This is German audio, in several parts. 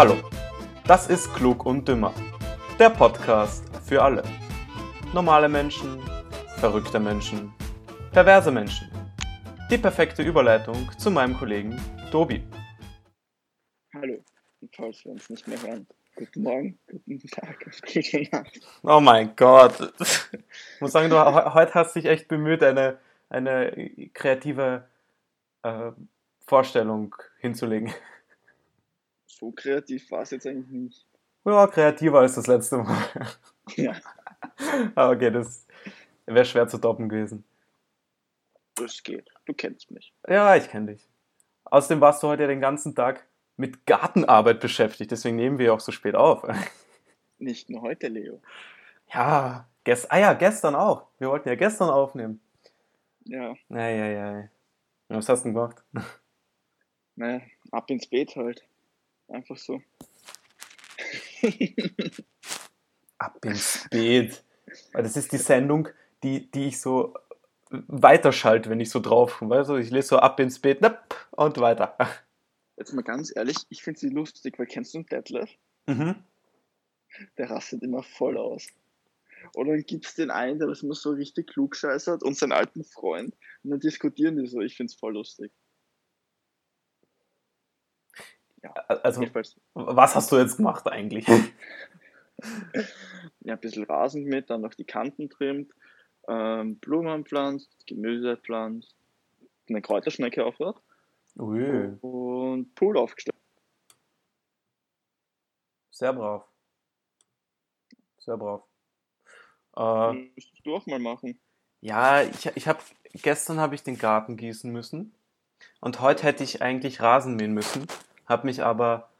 Hallo, das ist Klug und Dümmer, der Podcast für alle. Normale Menschen, verrückte Menschen, perverse Menschen. Die perfekte Überleitung zu meinem Kollegen Tobi. Hallo, und falls wir uns nicht mehr hören, guten Morgen, guten Tag, gute Nacht. Oh mein Gott. Ich muss sagen, du he- heute hast dich echt bemüht, eine, eine kreative äh, Vorstellung hinzulegen. So kreativ war es jetzt eigentlich nicht. Ja, kreativer als das letzte Mal. Ja, Aber okay, das wäre schwer zu toppen gewesen. das geht. Du kennst mich. Ja, ich kenne dich. Außerdem warst du heute den ganzen Tag mit Gartenarbeit beschäftigt, deswegen nehmen wir auch so spät auf. Nicht nur heute, Leo. Ja, gest ah ja, gestern auch. Wir wollten ja gestern aufnehmen. Ja, Eieiei. Was hast du denn gemacht? naja, ab ins Bett halt. Einfach so. Ab ins. Weil das ist die Sendung, die, die ich so weiterschalte, wenn ich so drauf komme. Du, ich lese so ab ins napp, und weiter. Jetzt mal ganz ehrlich, ich finde sie lustig, weil kennst du einen Detlef? Mhm. Der rastet immer voll aus. Oder dann gibt es den einen, der das immer so richtig klug scheißert und seinen alten Freund. Und dann diskutieren die so. Ich finde es voll lustig. Also, Jedenfalls, was hast du jetzt gemacht eigentlich? ja, ein bisschen Rasen mit, dann noch die Kanten trimmt, ähm, Blumen pflanzt, Gemüse pflanzt, eine Kräuterschnecke aufhört Ui, und Pool aufgestellt. sehr brav. Sehr brav. Äh, Müsstest du auch mal machen. Ja, ich, ich habe gestern habe ich den Garten gießen müssen und heute hätte ich eigentlich Rasen mähen müssen, habe mich aber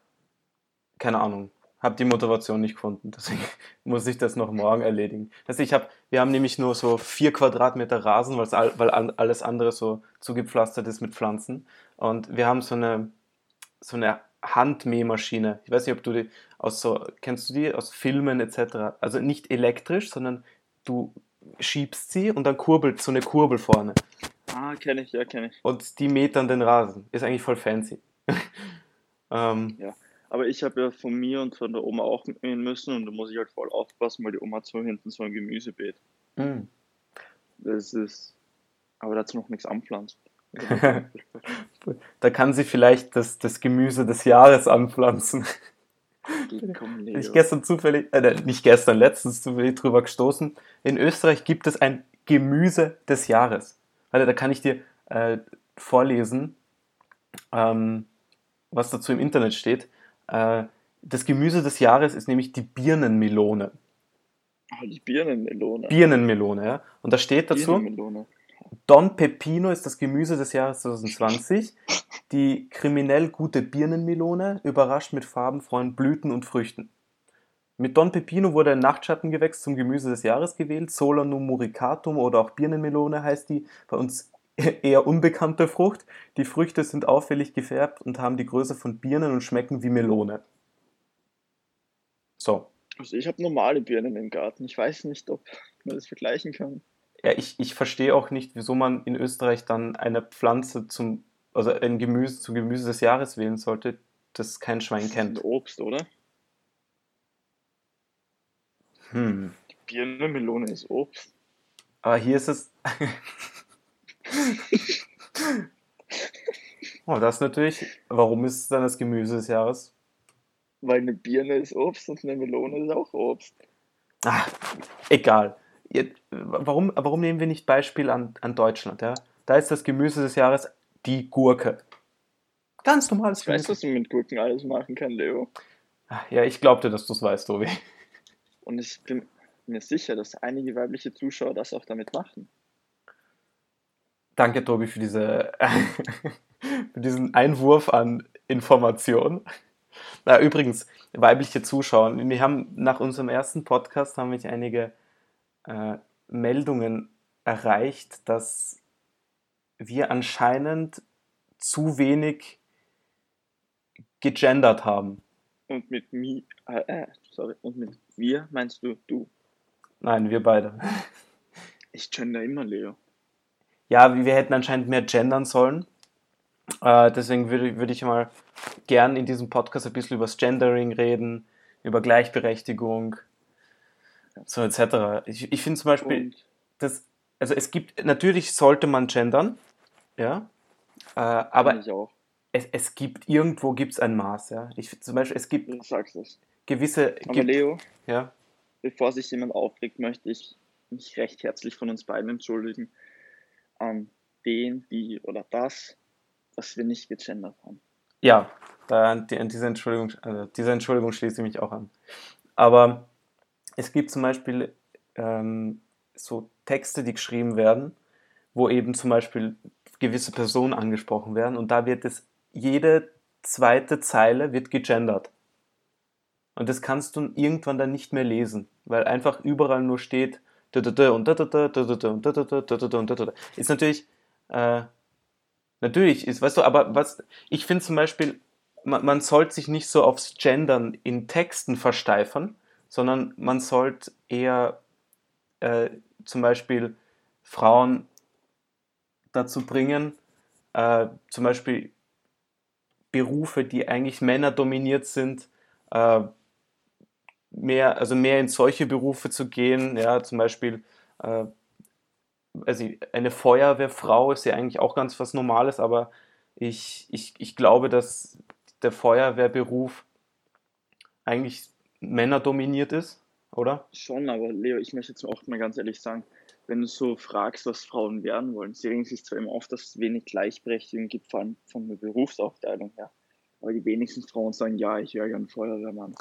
keine Ahnung, habe die Motivation nicht gefunden, deswegen muss ich das noch morgen erledigen. Also ich habe, wir haben nämlich nur so vier Quadratmeter Rasen, all, weil alles andere so zugepflastert ist mit Pflanzen und wir haben so eine so eine Handmähmaschine. Ich weiß nicht, ob du die aus so kennst du die aus Filmen etc. Also nicht elektrisch, sondern du schiebst sie und dann kurbelt so eine Kurbel vorne. Ah, kenne ich, ja, kenne ich. Und die mäht dann den Rasen. Ist eigentlich voll fancy. Ähm, Aber ich habe ja von mir und von der Oma auch mähen müssen und da muss ich halt voll aufpassen, weil die Oma hat so hinten so ein Gemüsebeet. mm. Das ist, aber dazu noch nichts anpflanzt. da kann sie vielleicht das, das Gemüse des Jahres anpflanzen. Komm, ich Leo. gestern zufällig, äh, nicht gestern, letztens zufällig drüber gestoßen. In Österreich gibt es ein Gemüse des Jahres. Alter, da kann ich dir äh, vorlesen, ähm, was dazu im Internet steht. Äh, das Gemüse des Jahres ist nämlich die Birnenmelone. Ah, die Birnenmelone. Birnenmelone, ja. Und da steht dazu. Don Pepino ist das Gemüse des Jahres 2020. Die kriminell gute Birnenmelone überrascht mit farbenfrohen Blüten und Früchten. Mit Don Pepino wurde ein Nachtschattengewächs zum Gemüse des Jahres gewählt. Solanum muricatum oder auch Birnenmelone heißt die bei uns eher unbekannte Frucht. Die Früchte sind auffällig gefärbt und haben die Größe von Birnen und schmecken wie Melone. So. Also ich habe normale Birnen im Garten. Ich weiß nicht, ob man das vergleichen kann. Ja, ich, ich verstehe auch nicht, wieso man in Österreich dann eine Pflanze zum, also ein Gemüse zu Gemüse des Jahres wählen sollte, das kein Schwein Das ist kennt. ein Obst, oder? Hm. Die Birnenmelone ist Obst. Aber hier ist es. oh, das natürlich. Warum ist es dann das Gemüse des Jahres? Weil eine Birne ist Obst und eine Melone ist auch Obst. Ah, egal. Jetzt, warum, warum nehmen wir nicht Beispiel an, an Deutschland? Ja? Da ist das Gemüse des Jahres die Gurke. Ganz normales Ich Gemüse. was man mit Gurken alles machen kann, Leo. Ah, Ja, ich glaubte, dass du es weißt, Tobi. Und ich bin mir sicher, dass einige weibliche Zuschauer das auch damit machen. Danke, Tobi, für, diese, für diesen Einwurf an Information. Na, übrigens, weibliche Zuschauer, wir haben nach unserem ersten Podcast haben mich einige äh, Meldungen erreicht, dass wir anscheinend zu wenig gegendert haben. Und mit mi, äh, äh, sorry, und mit wir meinst du du. Nein, wir beide. Ich gender immer, Leo. Ja, wir hätten anscheinend mehr gendern sollen. Äh, deswegen würde, würde ich mal gern in diesem Podcast ein bisschen über das Gendering reden, über Gleichberechtigung, so etc. Ich, ich finde zum Beispiel, das, also es gibt, natürlich sollte man gendern, ja, äh, aber es, es gibt, irgendwo gibt es ein Maß, ja. Ich, zum Beispiel, es gibt gewisse, Aber gibt, Leo, ja, bevor sich jemand aufregt, möchte ich mich recht herzlich von uns beiden entschuldigen an den, die oder das, was wir nicht gegendert haben. Ja, an diese, Entschuldigung, also diese Entschuldigung schließe ich mich auch an. Aber es gibt zum Beispiel ähm, so Texte, die geschrieben werden, wo eben zum Beispiel gewisse Personen angesprochen werden und da wird es, jede zweite Zeile wird gegendert. Und das kannst du irgendwann dann nicht mehr lesen, weil einfach überall nur steht ist natürlich äh, Natürlich ist, weißt du, aber was ich finde zum Beispiel, man, man sollte sich nicht so aufs Gendern in Texten versteifern, sondern man sollte eher äh, zum Beispiel Frauen dazu bringen, äh, zum Beispiel Berufe, die eigentlich männerdominiert sind, äh, mehr, also mehr in solche Berufe zu gehen, ja, zum Beispiel äh, also eine Feuerwehrfrau ist ja eigentlich auch ganz was Normales, aber ich, ich, ich glaube, dass der Feuerwehrberuf eigentlich männerdominiert ist, oder? Schon, aber Leo, ich möchte jetzt auch mal ganz ehrlich sagen, wenn du so fragst, was Frauen werden wollen, sie regen sich zwar immer auf, dass es wenig Gleichberechtigung gibt, vor allem von der Berufsaufteilung her. Aber die wenigsten Frauen sagen, ja, ich wäre gern Feuerwehrmann.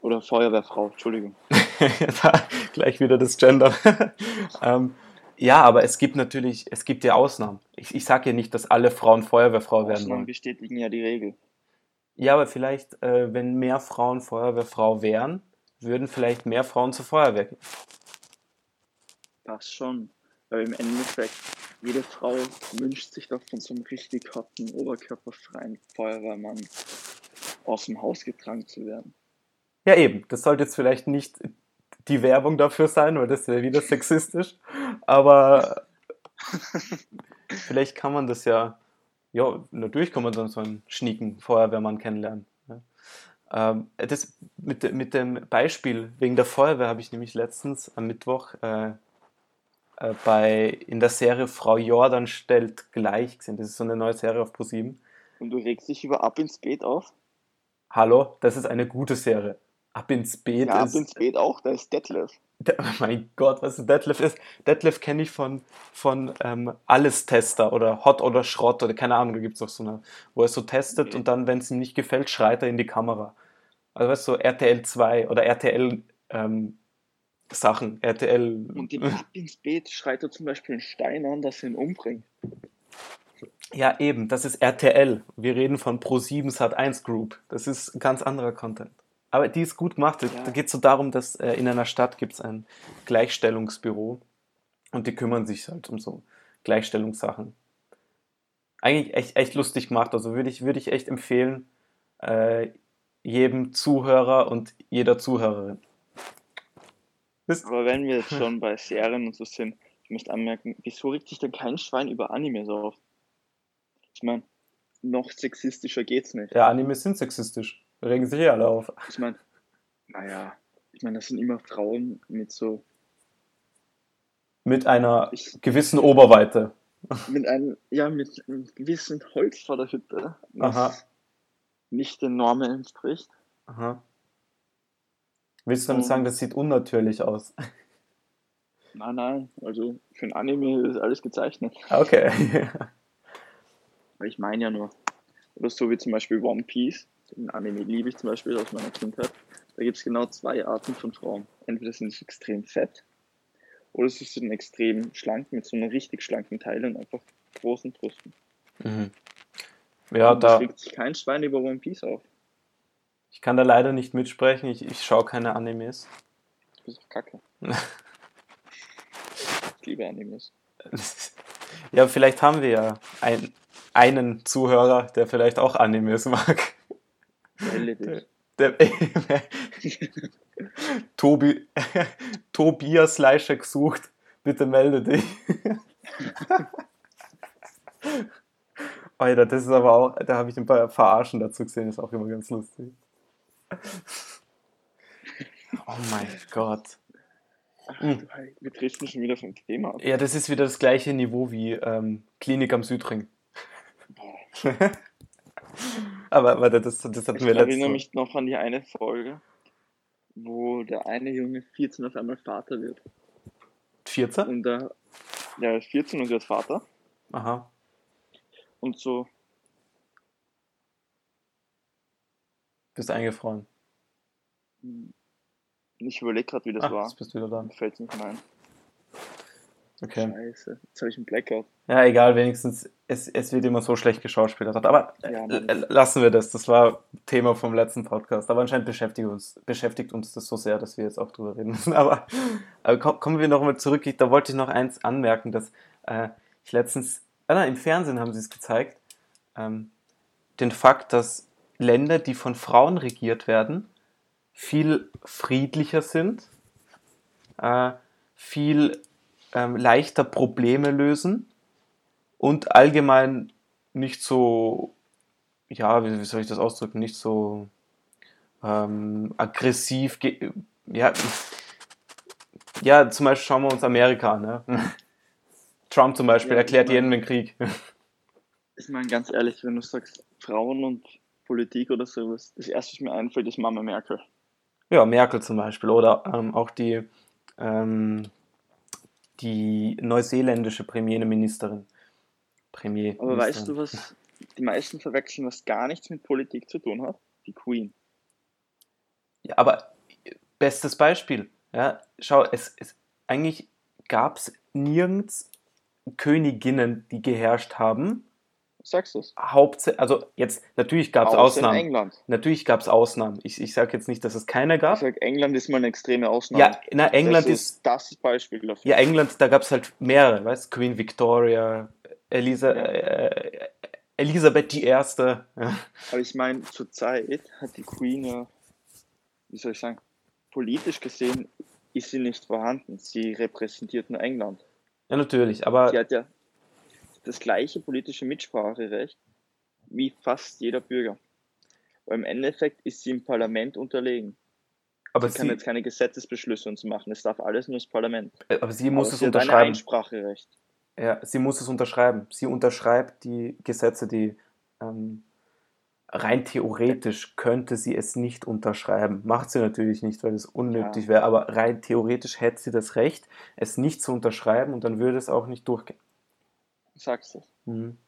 Oder Feuerwehrfrau, Entschuldigung. gleich wieder das Gender. ähm, ja, aber es gibt natürlich, es gibt ja Ausnahmen. Ich, ich sage ja nicht, dass alle Frauen Feuerwehrfrau werden Ausnahmen wollen. bestätigen ja die Regel. Ja, aber vielleicht, äh, wenn mehr Frauen Feuerwehrfrau wären, würden vielleicht mehr Frauen zur Feuerwehr gehen. Das schon. Weil im Endeffekt, jede Frau wünscht sich doch von so einem richtig harten, oberkörperfreien Feuerwehrmann aus dem Haus getragen zu werden. Ja, eben. Das sollte jetzt vielleicht nicht die Werbung dafür sein, weil das wäre wieder sexistisch. Aber vielleicht kann man das ja, ja, natürlich kann man dann so einen schnieken Feuerwehrmann kennenlernen. Ähm, das mit, mit dem Beispiel wegen der Feuerwehr habe ich nämlich letztens am Mittwoch äh, äh, bei, in der Serie Frau Jordan stellt gleich gesehen. Das ist so eine neue Serie auf ProSieben. Und du regst dich über Ab ins Beet auf? Hallo, das ist eine gute Serie. Ab ins Beet Ja, Ab ins Beet auch, da ist Detlef. Der, mein Gott, was Detlef ist. Detlef kenne ich von, von ähm, Alles-Tester oder Hot oder Schrott oder keine Ahnung, da gibt es auch so eine, wo er so testet Okay. und dann, wenn es ihm nicht gefällt, schreit er in die Kamera. Also weißt du, so RTL 2 oder RTL ähm, Sachen, RTL. Und im Ab ins Beet schreit er zum Beispiel einen Stein an, dass er ihn umbringt. Ja, eben, das ist RTL. Wir reden von Pro7 Sat1 Group. Das ist ein ganz anderer Content. Aber die ist gut gemacht. Da Ja. geht es so darum, dass äh, in einer Stadt gibt es ein Gleichstellungsbüro und die kümmern sich halt um so Gleichstellungssachen. Eigentlich echt, echt lustig gemacht. Also würde ich, würde ich echt empfehlen, äh, jedem Zuhörer und jeder Zuhörerin. Das, Aber wenn wir jetzt schon bei Serien und so sind, ich möchte anmerken, wieso regt sich denn kein Schwein über Animes auf? Ich meine, noch sexistischer geht's nicht. ja, Animes sind sexistisch. Regen sich eh alle auf. Ich meine, naja, ich meine, das sind immer Frauen mit so, Mit einer ich, gewissen Oberweite. mit einem, ja, mit einem gewissen Holz vor der Hütte, was Aha. nicht den Normen entspricht. Aha. Willst du damit sagen, das sieht unnatürlich aus? Nein, nein, also für ein Anime ist alles gezeichnet. Okay. Aber ich meine ja nur, oder so wie zum Beispiel One Piece, den Anime liebe ich zum Beispiel aus meiner Kindheit. Da gibt es genau zwei Arten von Frauen. Entweder sind sie extrem fett oder sie sind extrem schlank mit so einer richtig schlanken Teile und einfach großen Brüsten. Mhm. Ja, Und da da, schlägt sich kein Schwein über One Piece auf. ich kann da leider nicht mitsprechen. Ich, ich schaue keine Animes. Du bist doch kacke. Ich liebe Animes. Ja, vielleicht haben wir ja ein, einen Zuhörer, der vielleicht auch Animes mag. Melde dich. Der, Tobi, Tobias Leischek sucht. Bitte melde dich. Alter, das ist aber auch, da habe ich ein paar Verarschen dazu gesehen, ist auch immer ganz lustig. Oh mein Gott. Ach, hey, wir driften schon wieder vom Thema ab. Ja, das ist wieder das gleiche Niveau wie ähm, Klinik am Südring. aber warte, das, das hatten Ich wir letztes erinnere mich noch an die eine Folge, wo der eine Junge 14 auf einmal Vater wird. 14? Und der, der ist 14 und wird Vater. Aha. Und so, Bist eingefroren. hm, ich überlege gerade, wie das Ach, war. jetzt bist du wieder da. Fällt nicht mehr ein. Okay. Scheiße, jetzt habe ich einen Blackout. Ja, egal, wenigstens, es, es wird immer so schlecht geschauspielert. Aber äh, Ja, äh, lassen wir das. Das war Thema vom letzten Podcast. Aber anscheinend beschäftigt uns, beschäftigt uns das so sehr, dass wir jetzt auch drüber reden müssen. Aber, aber komm, kommen wir nochmal zurück. Ich, da wollte ich noch eins anmerken, dass äh, ich letztens, ah, nein, im Fernsehen haben sie es gezeigt, ähm, den Fakt, dass Länder, die von Frauen regiert werden, viel friedlicher sind, äh, viel ähm, leichter Probleme lösen und allgemein nicht so, ja, wie, wie soll ich das ausdrücken, nicht so ähm, aggressiv, ja, ja, zum Beispiel schauen wir uns Amerika an. Ne? Trump zum Beispiel Ja, erklärt ich mein- jedem den Krieg. Ich meine, ganz ehrlich, wenn du sagst Frauen und Politik oder sowas, das erste, was mir einfällt, ist Mama Merkel. Ja, Merkel zum Beispiel oder ähm, auch die, ähm, die neuseeländische Premierministerin. Premierministerin. Aber weißt du, was die meisten verwechseln, was gar nichts mit Politik zu tun hat? Die Queen. Ja, aber bestes Beispiel. Ja, schau, es, es eigentlich gab es nirgends Königinnen, die geherrscht haben. Sagst du es? Hauptsächlich, also jetzt natürlich gab es Außer in Ausnahmen. England. Natürlich gab es Ausnahmen. Ich, ich sage jetzt nicht, dass es keine Ich gab. sag, England ist mal eine extreme Ausnahme. Ja, na, England das ist, ist das Beispiel dafür. ja, England, da gab es halt mehrere, weißt Queen Victoria, Elisa, Ja. äh, Elisabeth I. Ja. Aber ich meine, zur Zeit hat die Queen ja, wie soll ich sagen, politisch gesehen ist sie nicht vorhanden. Sie repräsentiert nur England. ja, natürlich, aber Sie hat ja das gleiche politische Mitspracherecht wie fast jeder Bürger. Aber im Endeffekt ist sie im Parlament unterlegen. aber Sie kann sie, jetzt keine Gesetzesbeschlüsse und so machen. Es darf alles nur das Parlament. aber sie muss Aber es sie hat unterschreiben. Einspracherecht. Ja, sie muss es unterschreiben. Sie unterschreibt die Gesetze, die ähm, rein theoretisch könnte sie es nicht unterschreiben. Macht sie natürlich nicht, weil es unnötig Ja. wäre, aber rein theoretisch hätte sie das Recht, es nicht zu unterschreiben und dann würde es auch nicht durchgehen. Sagst du. Mhm.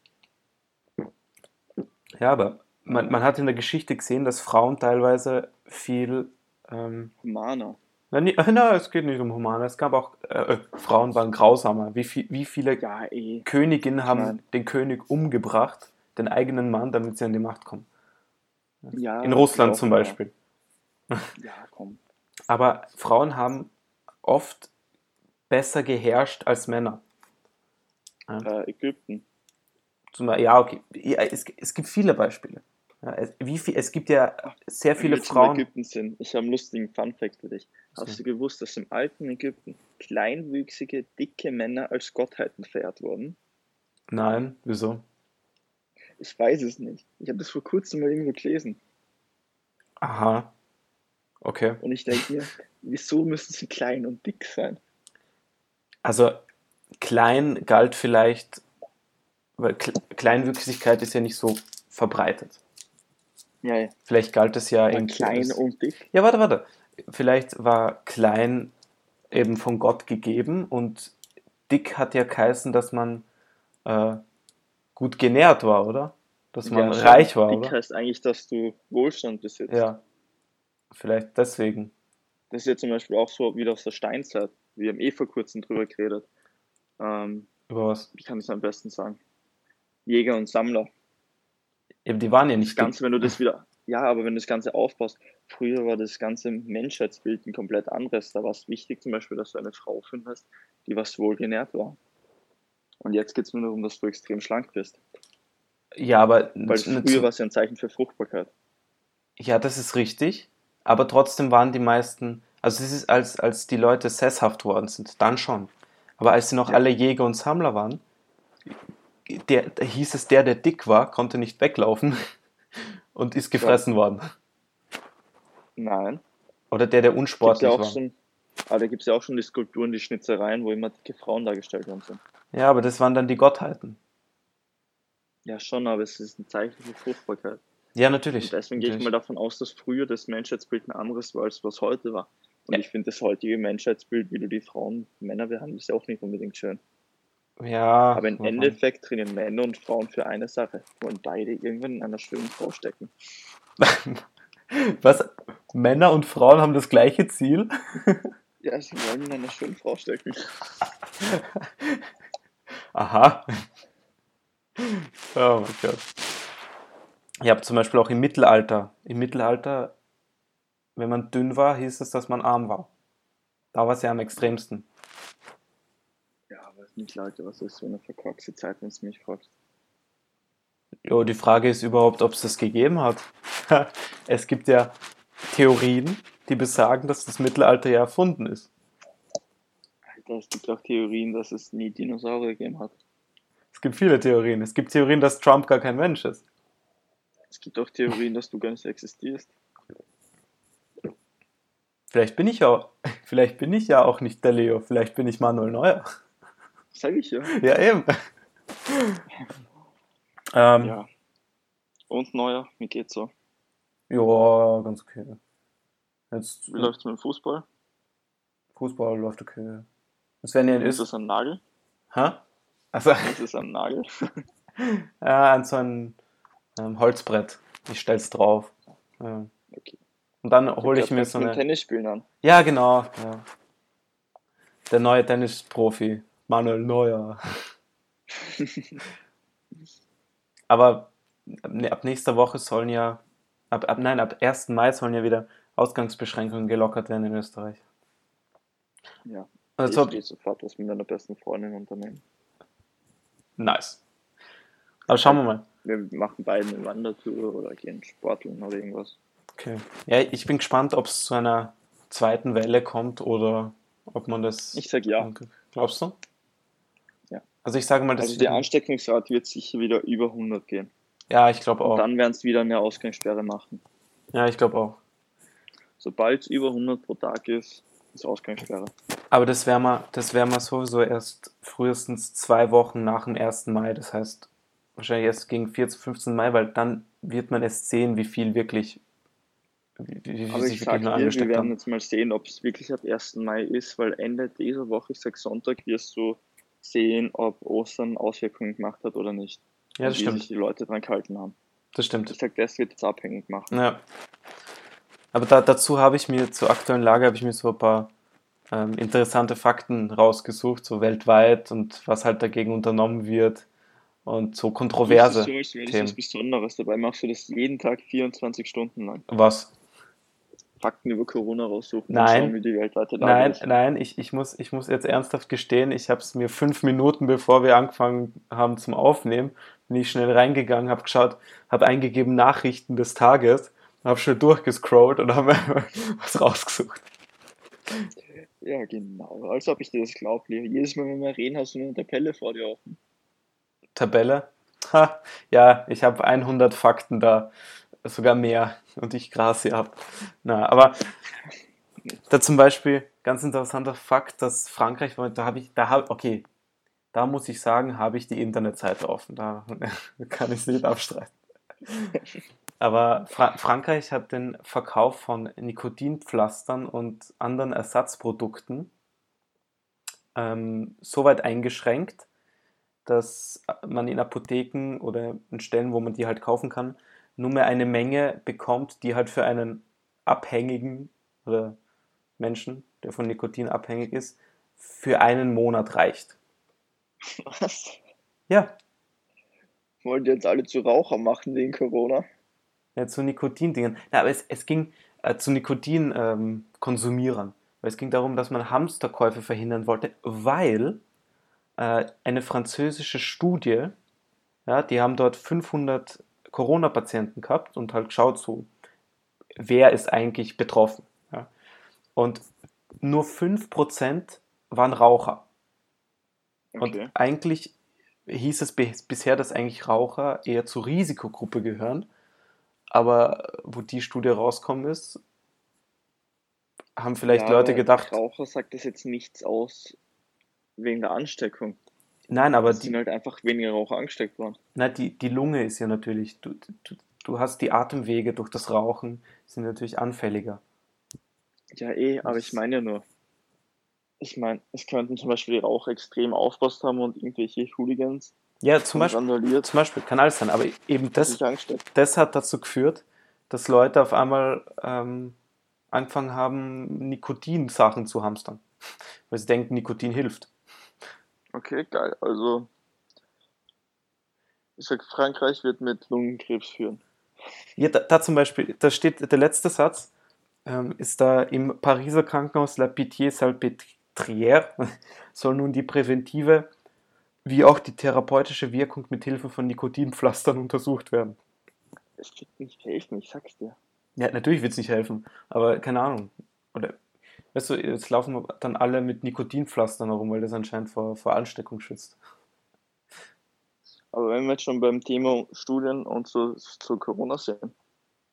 Ja, aber man, man hat in der Geschichte gesehen, dass Frauen teilweise viel. Ähm, Humana. na, nie- na, es geht nicht um Humane. Es gab auch. Äh, äh, Frauen waren grausamer. Wie, viel, wie viele Ja, eh. Königinnen haben meine- den König umgebracht, den eigenen Mann, damit sie an die Macht kommen. Ja, In Russland zum ja. Beispiel. Ja, komm. Aber Frauen haben oft besser geherrscht als Männer. Äh, Ägypten. Zum ja, okay. Ja, es, es gibt viele Beispiele. Ja, es, wie viel, es gibt ja sehr Wenn viele in Frauen. Ägypten sind. Ich habe einen lustigen Fun-Fact für dich. Hast So. du gewusst, dass im alten Ägypten kleinwüchsige, dicke Männer als Gottheiten verehrt wurden? Nein, wieso? Ich weiß es nicht. Ich habe das vor kurzem mal irgendwo gelesen. Aha. Okay. Und ich denke mir, wieso müssen sie klein und dick sein? Also klein galt vielleicht, weil Kle Kleinwüchsigkeit ist ja nicht so verbreitet. Ja, ja. Vielleicht galt es ja Aber irgendwie klein und dick. Ja, warte, warte. Vielleicht war klein eben von Gott gegeben und dick hat ja geheißen, dass man äh, gut genährt war, oder? Dass man Ja, reich war, Dick oder? heißt eigentlich, dass du Wohlstand besitzt. Ja. Vielleicht deswegen. Das ist ja zum Beispiel auch so wieder aus der Steinzeit. Wir haben eh vor kurzem drüber geredet. Ähm, Über was? wie kann ich es am besten sagen? Jäger und Sammler. Eben, die waren ja Das nicht dick. Ganze, wenn du das wieder, ja, aber wenn du das Ganze aufbaust, früher war das ganze Menschheitsbild ein komplett anderes. Da war es wichtig zum Beispiel, dass du eine Frau findest, die was wohlgenährt war. Und jetzt geht es nur darum, dass du extrem schlank bist. Ja, aber Weil früher war es ja ein Zeichen für Fruchtbarkeit. Ja, das ist richtig. Aber trotzdem waren die meisten, also es ist, als, als die Leute sesshaft worden sind, dann schon. Aber als sie noch Ja. alle Jäger und Sammler waren, der, da hieß es, der, der dick war, konnte nicht weglaufen und ist gefressen worden. Nein. Oder der, der Gibt's unsportlich ja auch war. schon, aber da gibt es ja auch schon die Skulpturen, die Schnitzereien, wo immer dicke Frauen dargestellt worden sind. Ja, aber das waren dann die Gottheiten. Ja, schon, aber es ist ein Zeichen für Fruchtbarkeit. Ja, natürlich. Und deswegen gehe ich mal natürlich. davon aus, dass früher das Menschheitsbild ein anderes war, als was heute war. Und Ja. ich finde das heutige Menschheitsbild, wie du die Frauen, Männer behandelst, auch nicht unbedingt schön. Ja, Aber im? Endeffekt trainieren Männer und Frauen für eine Sache. Wollen beide irgendwann in einer schönen Frau stecken. Was? Männer und Frauen haben das gleiche Ziel? Ja, sie wollen in einer schönen Frau stecken. Aha. Oh mein Gott. Ich habe zum Beispiel auch im Mittelalter, im Mittelalter, wenn man dünn war, hieß es, dass man arm war. Da war es ja am extremsten. Ja, aber es ist nicht Leute, was ist so eine verkorkste Zeit, wenn du mich fragst. Jo, die Frage ist überhaupt, ob es das gegeben hat. Es gibt ja Theorien, die besagen, dass das Mittelalter ja erfunden ist. Alter, es gibt auch Theorien, dass es nie Dinosaurier gegeben hat. Es gibt viele Theorien. Es gibt Theorien, dass Trump gar kein Mensch ist. Es gibt auch Theorien, dass du gar nicht existierst. Vielleicht bin ich ja, vielleicht bin ich ja auch nicht der Leo. Vielleicht bin ich Manuel Neuer. Sag ich ja. Ja, eben. ähm, Ja. Und neuer, wie geht's so? Ja, ganz okay. Jetzt Wie läuft's mit dem Fußball? Fußball läuft okay. Das wären ja in Ist das ein Nagel? Hä? Also, Ist das ein Nagel? ja, an so ein ähm, Holzbrett. Ich stell's drauf. Ja. Okay. Und dann hole ich mir so eine. Tennis spielen an. Ja, genau. Ja. Der neue Tennisprofi, Manuel Neuer. Aber ab ab nächster Woche sollen ja, ab, ab, nein, ab 1. Mai sollen ja wieder Ausgangsbeschränkungen gelockert werden in Österreich. Ja. Also, ich gehe sofort was mit meiner besten Freundin unternehmen. nice. Aber schauen wir mal. Wir machen beide eine Wandertour oder gehen sporteln oder irgendwas. Okay. Ja, ich bin gespannt, ob es zu einer zweiten Welle kommt oder ob man das. Ich sag ja. Glaubst du? Ja. Also ich sage mal, das Also der Ansteckungsrate wird sicher wieder über 100 gehen. Ja, ich glaube Und auch. dann werden es wieder eine Ausgangssperre machen. Ja, ich glaube auch. Sobald es über 100 pro Tag ist, ist Ausgangssperre. Aber das wäre mal, das wäre mal sowieso erst frühestens zwei Wochen nach dem 1. Mai. Das heißt, wahrscheinlich erst gegen 14, 15 Mai, weil dann wird man erst sehen, wie viel wirklich, wie, wie, wie Aber sich sage dir, wir angesteckt werden jetzt mal sehen, ob es wirklich ab 1. Mai ist, weil Ende dieser Woche, ich sag Sonntag, wirst du sehen, ob Ostern Auswirkungen gemacht hat oder nicht. Ja, das wie sich stimmt. die Leute dran gehalten haben. Das stimmt. Ich sag, das wird jetzt abhängig machen. Ja. Aber da, dazu habe ich mir zur aktuellen Lage habe ich mir so ein paar ähm, interessante Fakten rausgesucht, so weltweit und was halt dagegen unternommen wird und so kontroverse Das ist so, als wäre das was Besonderes. Dabei machst du das jeden Tag 24 Stunden lang. Was? Fakten über Corona raussuchen Nein. und schauen, wie die weltweite Lage Nein, ist. nein, ich, ich, muss, ich muss jetzt ernsthaft gestehen, ich habe es mir fünf Minuten, bevor wir angefangen haben zum Aufnehmen, bin ich schnell reingegangen, habe geschaut, habe eingegeben Nachrichten des Tages, habe schnell durchgescrollt und habe mir was rausgesucht. Ja, genau. Als ob ich dir das glaube. Jedes Mal, wenn wir reden, hast du eine Tabelle vor dir offen. Tabelle. Ha, ja, ich habe 100 Fakten da, sogar mehr und ich gras sie ab. Na, aber da zum Beispiel ganz interessanter Fakt, dass Frankreich, da habe ich, da habe, okay, da muss ich sagen, habe ich die Internetseite offen, da kann ich es nicht abstreiten. Aber Fra Frankreich hat den Verkauf von Nikotinpflastern und anderen Ersatzprodukten ähm, so weit eingeschränkt, dass man in Apotheken oder in Stellen, wo man die halt kaufen kann, nur mehr eine Menge bekommt, die halt für einen Abhängigen oder Menschen, der von Nikotin abhängig ist, für einen Monat reicht. Was? Ja, Wollen die jetzt alle zu Raucher machen wegen Corona? ja zu Nikotindingen. Na, aber es, es ging äh, zu Nikotin-Konsumierern. weil es ging darum, dass man Hamsterkäufe verhindern wollte, weil äh, eine französische Studie, ja, die haben dort 500 Corona-Patienten gehabt und halt geschaut, so, wer ist eigentlich betroffen. Ja. Und nur 5% waren Raucher. Und Okay. eigentlich hieß es bis- bisher, dass eigentlich Raucher eher zur Risikogruppe gehören. Aber wo die Studie rauskommen ist, haben vielleicht Ja, Leute gedacht, Raucher sagt das jetzt nichts aus wegen der Ansteckung. Nein, aber Es sind die, halt einfach weniger Raucher angesteckt worden. na, die, die Lunge ist ja natürlich, du, du, du hast die Atemwege durch das Rauchen, sind natürlich anfälliger. Ja, eh, aber ich meine ja nur. Ich meine, es könnten zum Beispiel die Raucher extrem aufpasst haben und irgendwelche Hooligans Ja, zum Beispiel, zum Beispiel kann alles sein, aber eben das, das hat dazu geführt, dass Leute auf einmal ähm, angefangen haben, Nikotin-Sachen zu hamstern. Weil sie denken, Nikotin hilft. Okay, geil. Also, ich sag, Frankreich wird mit Lungenkrebs führen. Ja, da, da zum Beispiel, da steht der letzte Satz, ähm, ist da im Pariser Krankenhaus La Pitié-Salpêtrière soll nun die präventive wie auch die therapeutische Wirkung mit Hilfe von Nikotinpflastern untersucht werden. Es wird nicht helfen, ich sag's dir. Ja, natürlich wird es nicht helfen, aber keine Ahnung. Oder, weißt du, jetzt laufen dann alle mit Nikotinpflastern herum, weil das anscheinend vor, vor Ansteckung schützt. Aber wenn wir jetzt schon beim Thema Studien und so zu Corona sind,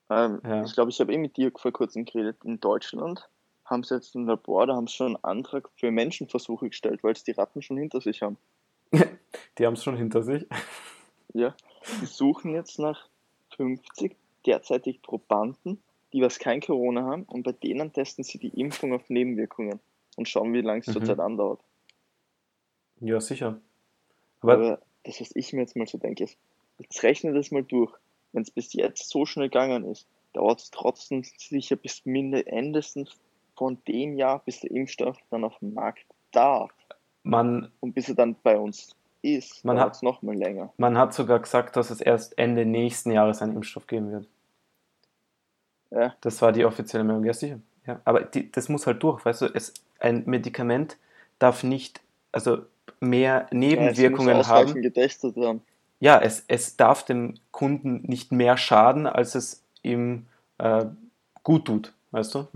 ähm, Ja. ich glaube, ich habe eh mit dir vor kurzem geredet, in Deutschland haben sie jetzt ein Labor, da haben sie schon einen Antrag für Menschenversuche gestellt, weil es die Ratten schon hinter sich haben. Die haben es schon hinter sich. Ja, die suchen jetzt nach 50 derzeitig Probanden, die was kein Corona haben und bei denen testen sie die Impfung auf Nebenwirkungen und schauen, wie lange es Mhm. zurzeit andauert. Ja, sicher. Aber, Aber das, was ich mir jetzt mal so denke, ist, jetzt rechne das mal durch. Wenn es bis jetzt so schnell gegangen ist, dauert es trotzdem sicher bis mindestens von dem Jahr, bis der Impfstoff dann auf dem Markt darf man, und bis er dann bei uns ist, Man hat- es noch mal länger. man hat sogar gesagt, dass es erst Ende nächsten Jahres einen Impfstoff geben wird. Ja, Das war die offizielle Meldung, ja sicher. Ja, aber die, das muss halt durch, weißt du, es, ein Medikament darf nicht, also mehr ja, es Nebenwirkungen haben. getestet werden. Ja, es, es darf dem Kunden nicht mehr schaden, als es ihm äh, gut tut, weißt du?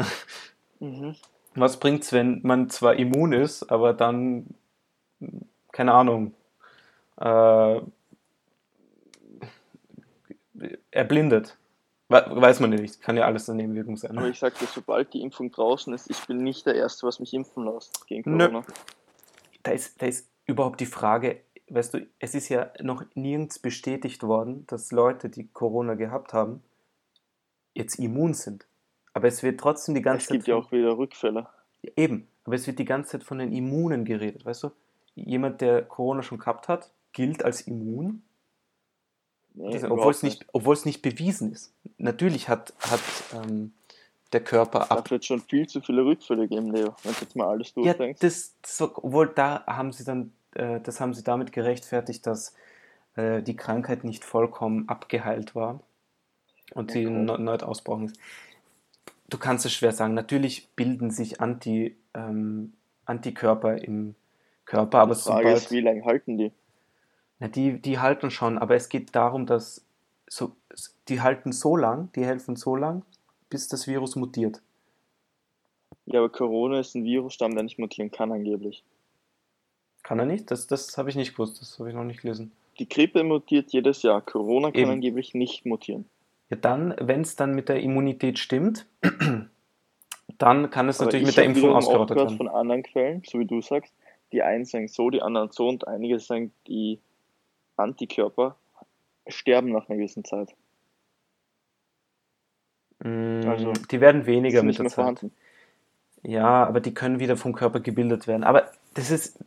Mhm. Was bringt's, wenn man zwar immun ist, aber dann, keine Ahnung, äh, erblindet? We- Weiß man ja nicht, kann ja alles eine Nebenwirkung sein. Aber ich sag dir, sobald die Impfung draußen ist, ich bin nicht der Erste, was mich impfen lässt gegen Nö. Corona. da ist, da ist überhaupt die Frage, weißt du, es ist ja noch nirgends bestätigt worden, dass Leute, die Corona gehabt haben, jetzt immun sind. Aber es wird trotzdem die ganze Es gibt Zeit ja auch wieder Rückfälle. eben, aber es wird die ganze Zeit von den Immunen geredet, weißt du? Jemand, der Corona schon gehabt hat, gilt als immun, Nee, überhaupt obwohl es nicht, obwohl es nicht bewiesen ist. Natürlich hat, hat ähm, der Körper ab, Dafür wird schon viel zu viele Rückfälle geben, Leo. Wenn du jetzt mal alles Ja, durchdenkst. das, das, obwohl da haben sie dann, äh, das haben sie damit gerechtfertigt, dass äh, die Krankheit nicht vollkommen abgeheilt war und Ja, sie no- erneut ausbrauchen ist. Du kannst es schwer sagen. Natürlich bilden sich Anti, ähm, Antikörper im Körper, aber die Frage ist, sobald, wie lange halten die? Na, die, die halten schon, aber es geht darum, dass so, die halten so lang, die helfen so lang, bis das Virus mutiert. Ja, aber Corona ist ein Virusstamm, der nicht mutieren kann angeblich. Kann er nicht? Das, das habe ich nicht gewusst, das habe ich noch nicht gelesen. Die Grippe mutiert jedes Jahr. Corona kann Eben. angeblich nicht mutieren. Ja, dann, wenn es dann mit der Immunität stimmt, dann kann es Aber natürlich ich mit der Impfung ausgerottet werden. von anderen Quellen, so wie du sagst, die einen sagen so, die anderen so und einige sagen, die Antikörper sterben nach einer gewissen Zeit. Mm, also, die werden weniger mit der Zeit. vorhanden. Ja, aber die können wieder vom Körper gebildet werden. Aber das ist,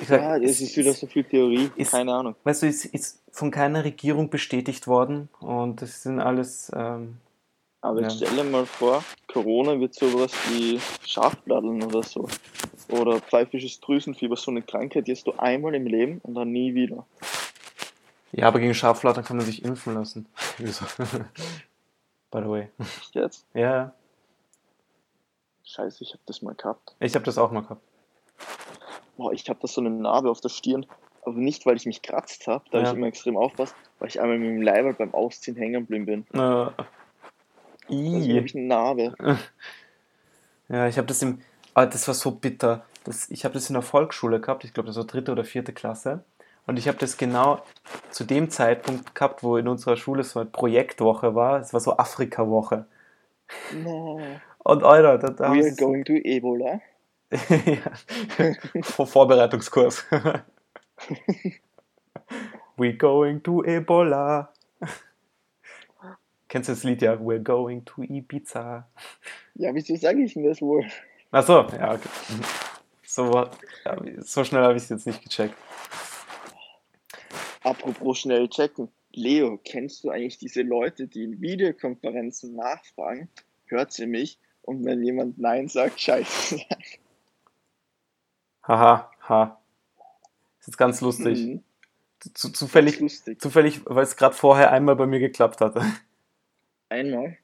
ich sag, Ja, es das ist wieder so viel Theorie, ist- keine Ahnung. weißt du, es ist von keiner Regierung bestätigt worden und das sind alles, ähm, Aber Ja. jetzt stell dir mal vor, Corona wird sowas wie Schafbladeln oder so. Oder pfeifisches Drüsenfieber, so eine Krankheit, die hast du einmal im Leben und dann nie wieder. Ja, aber gegen Scharflattern kann man sich impfen lassen. Wieso? By the way. Echt jetzt? Ja, Scheiße, ich hab das mal gehabt. ich habe das auch mal gehabt. Boah, ich hab da so eine Narbe auf der Stirn. Aber nicht, weil ich mich kratzt habe, da hab Ja. ich immer extrem aufpasst, weil ich einmal mit dem Leiber beim Ausziehen hängen geblieben bin. Äh, Deswegen ii. habe ich eine Narbe. Ja, ich habe das im. Ah, das war so bitter. Das, ich habe das in der Volksschule gehabt, ich glaube, das war dritte oder vierte Klasse. Und ich habe das genau zu dem Zeitpunkt gehabt, wo in unserer Schule so eine Projektwoche war. Es war so Afrika-Woche. No. Und Alter, da, da We are going to Ebola. Vor Vorbereitungskurs. We're going to Ebola. Kennst du das Lied ja? We're going to Ibiza. Ja, wieso sage ich denn das wohl? Ach so, ja, okay. Mhm. So, so schnell habe ich es jetzt nicht gecheckt. Apropos schnell checken. Leo, kennst du eigentlich diese Leute, die in Videokonferenzen nachfragen, hört sie mich? Und wenn jemand Nein sagt, scheiße. Haha, ha. Ist jetzt ganz lustig. Mhm. Zu, zufällig, lustig. zufällig, weil es gerade vorher einmal bei mir geklappt hat. Einmal.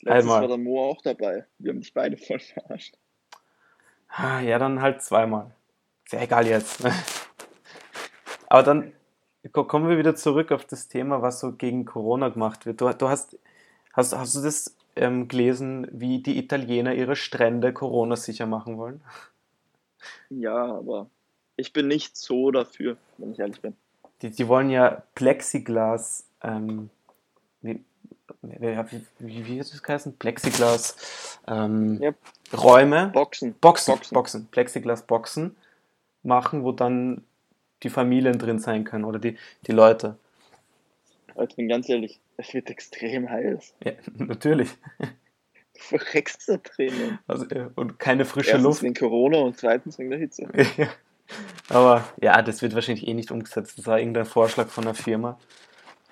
Letztes Einmal. war der Mo auch dabei. Wir haben dich beide voll verarscht. Ah, Ja, dann halt zweimal. Ist ja egal jetzt. Aber dann ko- kommen wir wieder zurück auf das Thema, was so gegen Corona gemacht wird. Du, du hast, hast, hast du das ähm, gelesen, wie die Italiener ihre Strände Corona-sicher machen wollen? Ja, aber ich bin nicht so dafür, wenn ich ehrlich bin. Die, die wollen ja Plexiglas, ähm, wie, wie, wie, hat das geheißen? Plexiglas, ähm, Ja. Räume, Boxen. Boxen, Boxen. Boxen, Plexiglas-Boxen machen, wo dann die Familien drin sein können oder die, die Leute. Ich bin ganz ehrlich, es wird extrem heiß. Ja, natürlich. Du verreckst da drinnen. Also, äh, und keine frische Erstens Luft. wegen Corona und zweitens wegen der Hitze. Aber ja, das wird wahrscheinlich eh nicht umgesetzt. Das war irgendein Vorschlag von der Firma.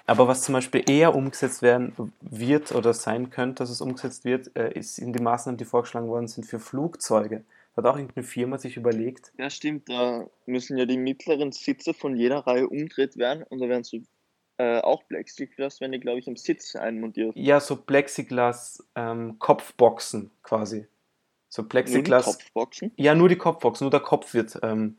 Aber was zum Beispiel eher umgesetzt werden wird oder sein könnte, dass es umgesetzt wird, äh, ist in die Maßnahmen, die vorgeschlagen worden sind für Flugzeuge. Hat auch irgendeine Firma sich überlegt, Ja, stimmt. Da müssen ja die mittleren Sitze von jeder Reihe umgedreht werden und da werden so äh, auch Plexiglas, wenn die, glaube ich, am Sitz einmontiert. ja, so Plexiglas-Kopfboxen quasi. So Nur die Plexiglas. Kopfboxen. Ja, nur die Kopfbox, nur der Kopf wird ähm,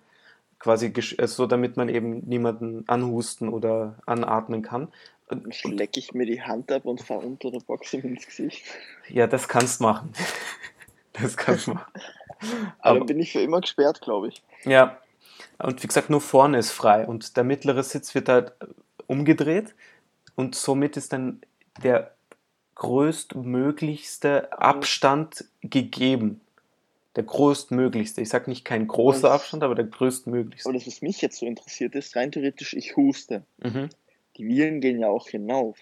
quasi, gesch- äh, so damit man eben niemanden anhusten oder anatmen kann. Dann schlecke ich mir die Hand ab und fahre unter der Box ins Gesicht. Ja, das kannst machen. Das kannst machen. Aber dann bin ich für immer gesperrt, glaube ich. ja, und wie gesagt, nur vorne ist frei und der mittlere Sitz wird halt äh, umgedreht und somit ist dann der größtmöglichste Abstand gegeben. Der größtmöglichste. Ich sage nicht kein großer Und- Abstand, aber der größtmöglichste. Aber das, was mich jetzt so interessiert ist, rein theoretisch, ich huste. Mhm. Die Viren gehen ja auch hinauf.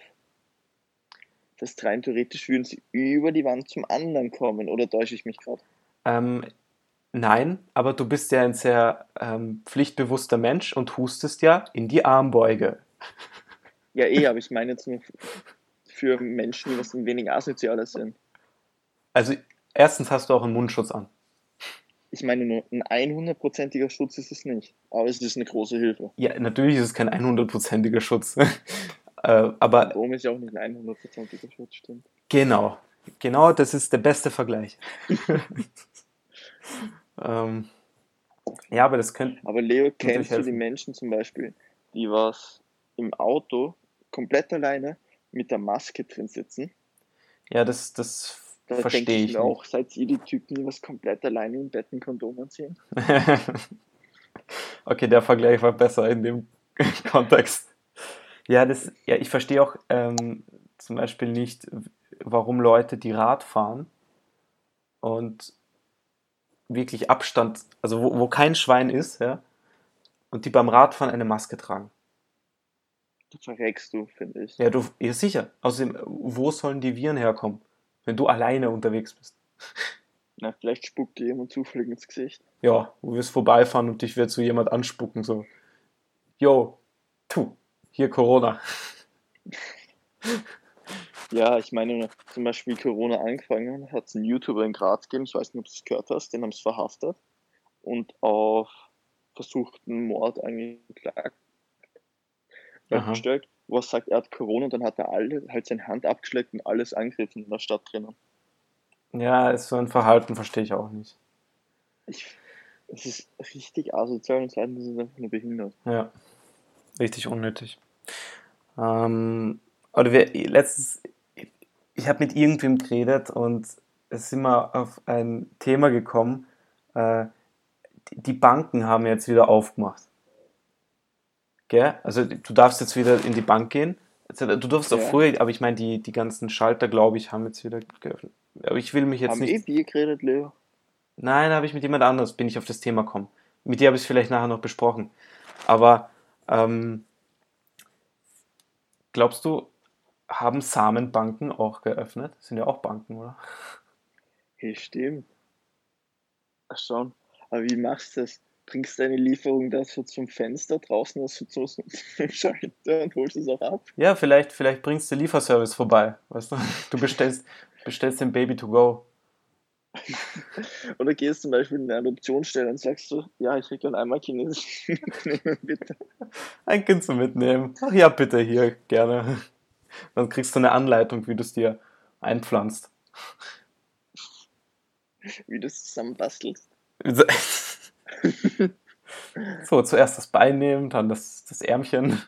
Das heißt, rein theoretisch würden sie über die Wand zum anderen kommen. Oder täusche ich mich gerade? Ähm, nein, aber du bist ja ein sehr ähm, pflichtbewusster Mensch und hustest ja in die Armbeuge. Ja, eh, aber ich meine jetzt nur für Menschen, die was ein wenig asozialer sind. Also erstens hast du auch einen Mundschutz an. Ich meine nur, ein 100%iger Schutz ist es nicht. Aber es ist eine große Hilfe. Ja, natürlich ist es kein 100%iger Schutz. äh, aber Warum ist ja auch nicht ein 100%iger Schutz, stimmt. genau, genau das ist der beste Vergleich. ähm, ja, aber das könnte. Aber Leo, kennst du die. Menschen zum Beispiel, die was im Auto komplett alleine mit der Maske drin sitzen? Ja, das, das Da verstehe denke ich mir auch, seid ihr die Typen, die was komplett alleine im Bett ein Kondom anziehen? okay, der Vergleich war besser in dem Kontext. Ja, das, ja, ich verstehe auch ähm, zum Beispiel nicht, warum Leute, die Rad fahren und wirklich Abstand, also wo, wo kein Schwein ist, ja, und die beim Radfahren eine Maske tragen. Da verreckst du, finde ich. Ja, du, ja sicher. Außerdem, wo sollen die Viren herkommen, wenn du alleine unterwegs bist? Na, vielleicht spuckt dir jemand zufällig ins Gesicht. Ja, du wirst vorbeifahren und dich wird so jemand anspucken, so. Yo, tu, hier Corona. Ja, ich meine, zum Beispiel Corona angefangen hat es einen YouTuber in Graz gegeben, ich weiß nicht, ob du es gehört hast, den haben sie verhaftet und auf versuchten Mord angeklagt Aha. gestellt, wo er sagt, er hat Corona und dann hat er alle, halt seine Hand abgeschleckt und alles angegriffen in der Stadt drinnen. Ja, ist so ein Verhalten, verstehe ich auch nicht. Ich, es ist richtig asozial und zweitens ist es einfach nur behindert. Ja, richtig unnötig. Ähm, oder wir, letztens, ich habe mit irgendwem geredet und es sind wir auf ein Thema gekommen. Äh, die, Banken haben jetzt wieder aufgemacht. Gell? Also du darfst jetzt wieder in die Bank gehen. Du durfst auch Ja. früher, aber ich meine, die, die ganzen Schalter, glaube ich, haben jetzt wieder geöffnet. Aber ich will mich jetzt Haben nicht. eh Bier geredet, Leo? Nein, da habe ich mit jemand anderes, bin ich auf das Thema gekommen. Mit dir habe ich es vielleicht nachher noch besprochen. Aber ähm, glaubst du, haben Samenbanken auch geöffnet? Sind ja auch Banken, oder? Hey, stimmt. Ach schon. Aber wie machst du das? Bringst deine Lieferung da so zum Fenster draußen aus so zum Schalter und holst es auch ab? Ja, vielleicht, vielleicht bringst du Lieferservice vorbei. Weißt du? Du bestellst, bestellst den Baby to go. Oder gehst zum Beispiel in eine Adoptionsstelle und sagst du, ja, ich hätte gerne einmal Chinesisch mitnehmen, bitte. Ein Kind zum Mitnehmen. Ach ja, bitte hier, gerne. Dann kriegst du eine Anleitung, wie du es dir einpflanzt. Wie du es zusammenbastelst. So, zuerst das Bein nehmen, dann das, das Ärmchen.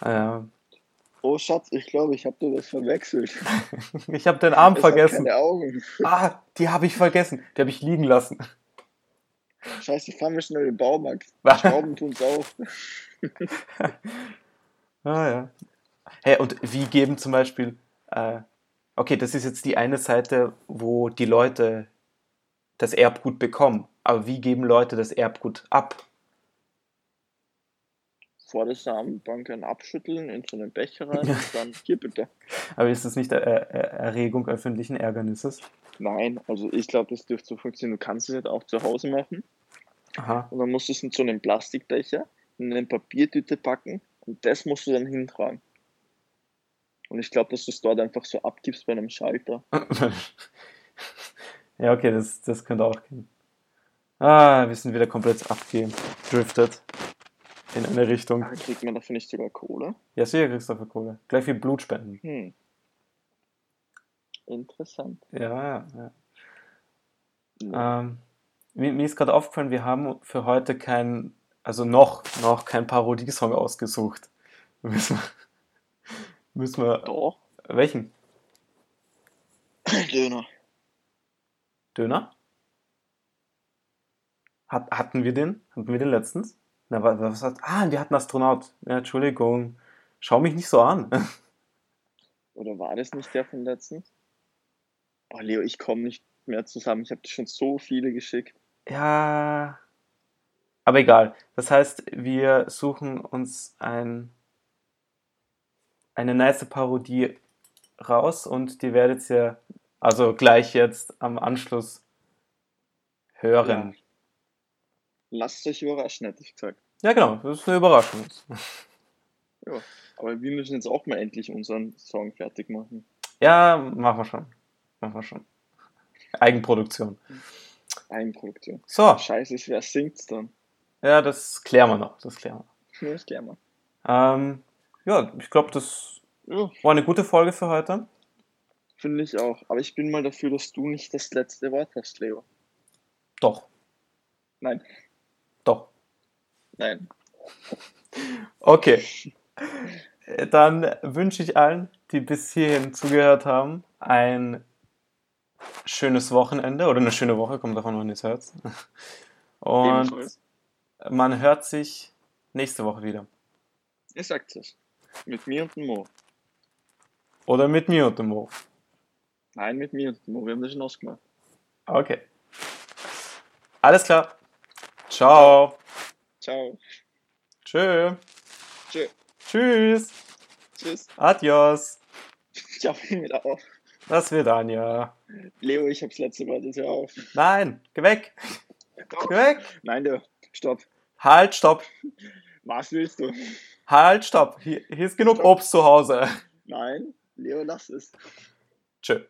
Äh, Oh Schatz, ich glaube, ich habe dir das verwechselt. ich habe den Arm Es hat vergessen. keine Augen. Ah, die habe ich vergessen. Die habe ich liegen lassen. Scheiße, fahren wir schnell in den Baumarkt. Schrauben tun's auch. Ah ja. Hey, und wie geben zum Beispiel, äh, okay, das ist jetzt die eine Seite, wo die Leute das Erbgut bekommen. Aber wie geben Leute das Erbgut ab? Vor der Samenbank ein abschütteln, in so einen Becher rein und dann hier bitte. Aber ist das nicht äh, äh, Erregung öffentlichen Ärgernisses? Nein, also ich glaube, das dürfte so funktionieren. Du kannst es halt auch zu Hause machen. Aha. Und dann musst du es in so einen Plastikbecher, in eine Papiertüte packen und das musst du dann hintragen. Und ich glaube, dass du es dort einfach so abgibst bei einem Schalter. ja, okay, das, das könnte auch gehen. Ah, wir sind wieder komplett abgedriftet. In eine Richtung. Ah, Kriegt man dafür nicht sogar Kohle? Ja, sicher kriegst du dafür Kohle. Gleich wie Blutspenden. Hm. Interessant. Ja, ja, ja. Ja. Ähm, mir, mir ist gerade aufgefallen, wir haben für heute kein, also noch, noch kein Parodiesong ausgesucht. Müssen wir, müssen wir, Doch, welchen? Döner. Döner? Hat, hatten wir den? Hatten wir den letztens? Na, wa- was hat, ah, wir hatten Astronaut. Ja, Entschuldigung. Schau mich nicht so an. Oder war das nicht der von letztens? Oh, Leo, ich komme nicht mehr zusammen. Ich habe dir schon so viele geschickt. Ja, aber egal. Das heißt, wir suchen uns ein, eine nice Parodie raus und die werdet ihr also gleich jetzt am Anschluss hören. Lasst euch überraschen, hätte ich gesagt. Ja, genau, das ist eine Überraschung. Aber wir müssen jetzt auch mal endlich unseren Song fertig machen. Ja, machen wir schon. Machen wir schon. Eigenproduktion. Eigenproduktion. So, Scheiße, wer singt's dann? ja, das klären wir noch. Das klären Ja, Das klären wir. wir. Ähm, ja, ich glaube, das Ja, war eine gute Folge für heute. finde ich auch. Aber ich bin mal dafür, dass du nicht das letzte Wort hast, Leo. Doch, Nein. Nein. Okay. Dann wünsche ich allen, die bis hierhin zugehört haben, ein schönes Wochenende oder eine schöne Woche, kommt davon, wann ihr es hört. Und Ebenfalls. man hört sich nächste Woche wieder. Ihr sagt es. Mit mir und dem Mo. Oder mit mir und dem Mo. Nein, mit mir und dem Mo. Wir haben das schon ausgemacht. Okay. Alles klar. Ciao. Ciao. Tschö. Tschö. Tschüss. Tschüss. Adios. Ciao, wieder auf. Das wird Anja. Leo, ich hab's letzte Wort jetzt hör auf. Nein, geh weg. Doch. Geh weg. Nein, Leo, stopp. Halt, stopp. Was willst du? Halt, stopp. Hier, hier ist genug Obst zu Hause. Nein, Leo, lass es. Tschö.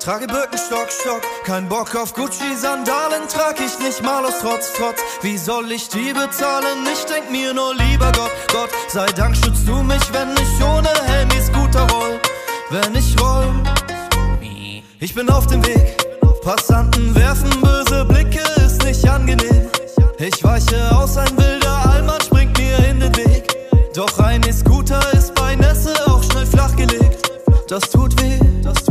Trage Birkenstock, Stock, kein Bock auf Gucci-Sandalen, trag ich nicht mal aus Trotz, Trotz. Wie soll ich die bezahlen? Ich denk mir nur lieber Gott, Gott, sei Dank schützt du mich, wenn ich ohne Helm Scooter roll, wenn ich roll. Ich bin auf dem Weg, Passanten werfen böse Blicke, ist nicht angenehm. Ich weiche aus, ein wilder Allmann springt mir in den Weg. Doch ein E-Scooter ist bei Nässe auch schnell flachgelegt. Das tut weh, das tut weh.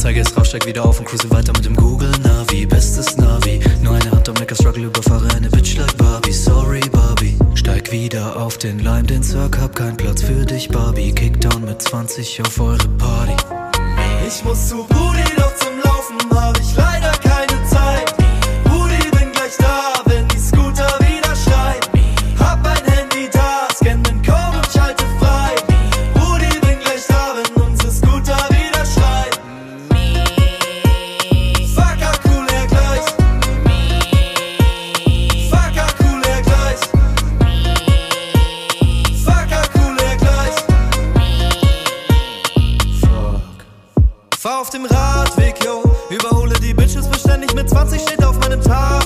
Anzeige ist raus, steig wieder auf und cruise weiter mit dem Google Navi. Bestes Navi. Nur eine Hand am Lecker Struggle, überfahre eine Bitch like Barbie. Sorry, Barbie. Steig wieder auf den Lime, den Cirque, hab keinen Platz für dich, Barbie. Kickdown mit 20 auf eure Party. Ich muss zu Brudi, auf dem Radweg, yo. Überhole die Bitches beständig mit 20 steht auf meinem Tacho